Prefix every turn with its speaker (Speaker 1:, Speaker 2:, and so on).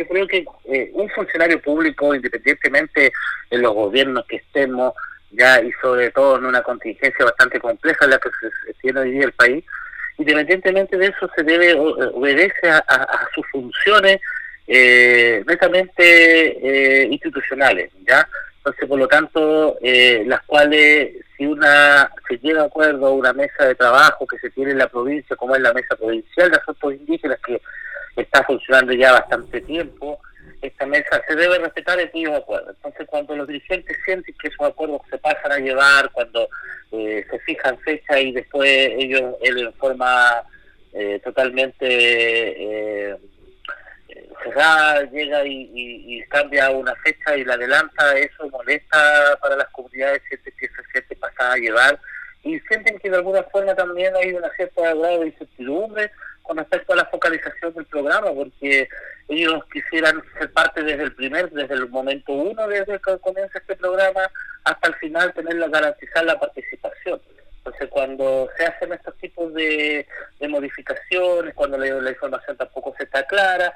Speaker 1: yo creo que eh, un funcionario público, independientemente de los gobiernos que estemos, ya y sobre todo en una contingencia bastante compleja en la que se, tiene hoy día el país, independientemente de eso se debe obedece a, sus funciones eh, netamente eh, institucionales, ¿ya? Entonces, por lo tanto, eh, las cuales, si una se llega a acuerdo una mesa de trabajo que se tiene en la provincia, como es la mesa provincial de asuntos indígenas, que está funcionando ya bastante tiempo, esta mesa se debe respetar aquellos acuerdos. Entonces, cuando los dirigentes sienten que esos acuerdos se pasan a llevar, cuando eh, se fijan fechas y después ellos, él en forma eh, totalmente eh, cerrada llega y, cambia una fecha y la adelanta, eso molesta para las comunidades, sienten que se siente pasada a llevar y sienten que de alguna forma también hay una cierta grado de incertidumbre con respecto a la focalización del programa, porque ellos quisieran ser parte desde el primer, desde el momento uno, desde que comienza este programa, hasta el final tener garantizar la participación. Entonces, cuando se hacen estos tipos de, modificaciones, cuando la, información tampoco se está clara,